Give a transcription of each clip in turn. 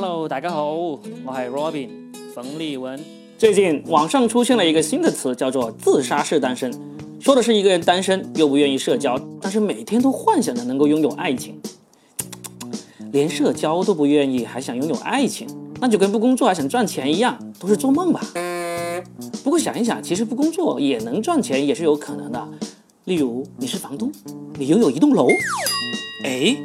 Hello，大家好，我系 Robin 冯立文。最近网上出现了一个新的词，叫做“自杀式单身”，说的是一个人单身又不愿意社交，但是每天都幻想着能够拥有爱情。连社交都不愿意，还想拥有爱情，那就跟不工作还想赚钱一样，都是做梦吧。不过想一想，其实不工作也能赚钱，也是有可能的。例如，你是房东，你拥有一栋楼，哎，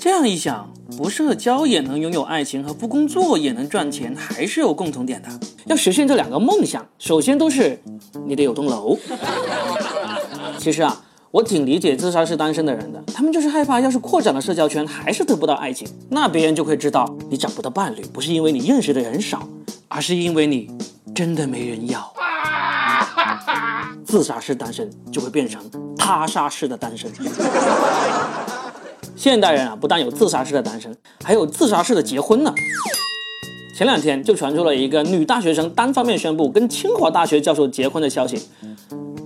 这样一想，不社交也能拥有爱情，和不工作也能赚钱，还是有共同点的。要实现这两个梦想，首先都是你得有栋楼。其实啊。我挺理解自杀式单身的人的，他们就是害怕，要是扩展了社交圈，还是得不到爱情，那别人就会知道你找不到伴侣，不是因为你认识的人少，而是因为你真的没人要。自杀式单身就会变成他杀式的单身。现代人啊，不但有自杀式的单身，还有自杀式的结婚呢。前两天就传出了一个女大学生单方面宣布跟清华大学教授结婚的消息。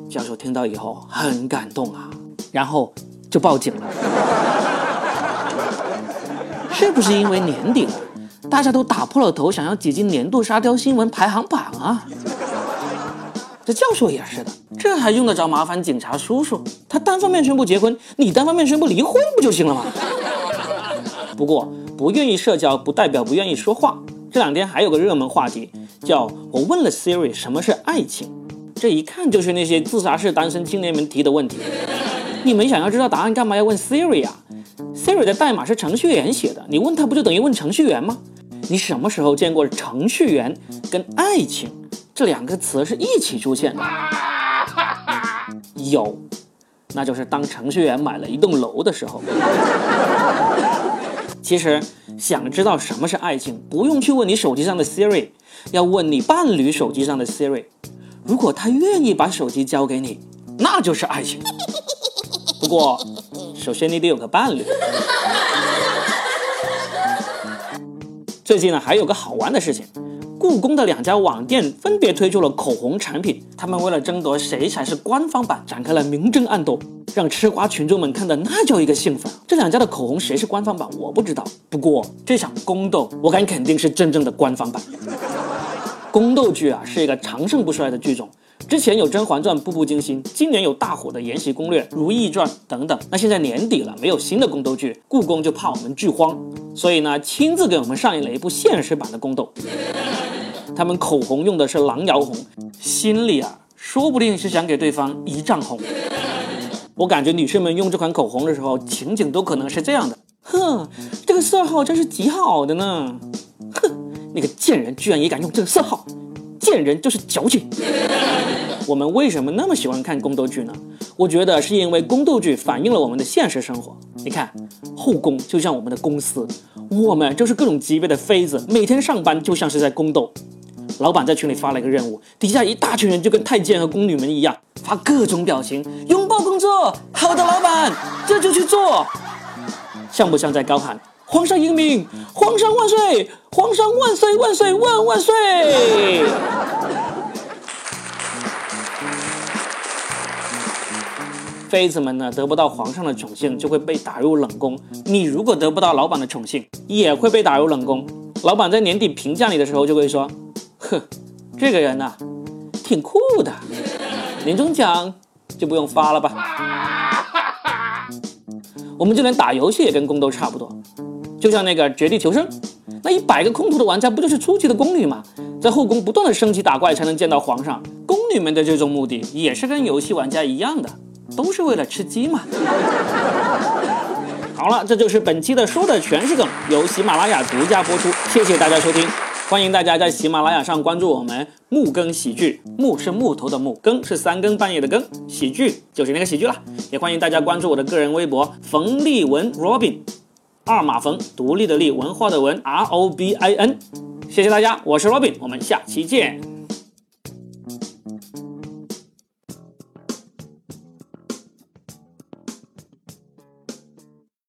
教授听到以后很感动啊，然后就报警了。是不是因为年底了，大家都打破了头想要挤进年度沙雕新闻排行榜啊？教授也是的，这还用得着麻烦警察叔叔？他单方面宣布结婚，你单方面宣布离婚不就行了吗？不过不愿意社交不代表不愿意说话。这两天还有个热门话题，叫我问了 Siri 什么是爱情。这一看就是那些自杀式单身青年们提的问题。你们想要知道答案，干嘛要问 Siri 啊？Siri 的代码是程序员写的，你问他不就等于问程序员吗？你什么时候见过程序员跟爱情这两个词是一起出现的？有，那就是当程序员买了一栋楼的时候。其实想知道什么是爱情，不用去问你手机上的 Siri，要问你伴侣手机上的 Siri。如果他愿意把手机交给你，那就是爱情。不过，首先你得有个伴侣。最近呢，还有个好玩的事情，故宫的两家网店分别推出了口红产品，他们为了争夺谁才是官方版，展开了明争暗斗，让吃瓜群众们看的那叫一个兴奋。这两家的口红谁是官方版，我不知道。不过这场宫斗，我敢肯定是真正的官方版。宫斗剧啊，是一个长盛不衰的剧种。之前有《甄嬛传》《步步惊心》，今年有大火的《延禧攻略》《如懿传》等等。那现在年底了，没有新的宫斗剧，故宫就怕我们剧荒，所以呢，亲自给我们上映了一部现实版的宫斗。他们口红用的是狼窑红，心里啊，说不定是想给对方一丈红。我感觉女士们用这款口红的时候，情景都可能是这样的：哼，这个色号真是极好的呢。哼。那个贱人居然也敢用这个色号，贱人就是矫情。我们为什么那么喜欢看宫斗剧呢？我觉得是因为宫斗剧反映了我们的现实生活。你看，后宫就像我们的公司，我们就是各种级别的妃子，每天上班就像是在宫斗。老板在群里发了一个任务，底下一大群人就跟太监和宫女们一样，发各种表情，拥抱工作。好的，老板，这就去做。像不像在高喊？皇上英明，皇上万岁，皇上万岁万岁万万岁！妃子们呢，得不到皇上的宠幸，就会被打入冷宫。你如果得不到老板的宠幸，也会被打入冷宫。老板在年底评价你的时候，就会说：“哼，这个人呐，挺酷的。”年终奖就不用发了吧？我们就连打游戏也跟宫斗差不多。就像那个绝地求生，那一百个空投的玩家不就是初级的宫女吗？在后宫不断的升级打怪才能见到皇上。宫女们的这种目的也是跟游戏玩家一样的，都是为了吃鸡嘛。好了，这就是本期的说的全是梗，由喜马拉雅独家播出，谢谢大家收听，欢迎大家在喜马拉雅上关注我们木更喜剧，木是木头的木，更是三更半夜的更，喜剧就是那个喜剧了。也欢迎大家关注我的个人微博冯立文 Robin。二马冯，独立的立，文化的文，R O B I N。谢谢大家，我是 Robin，我们下期见。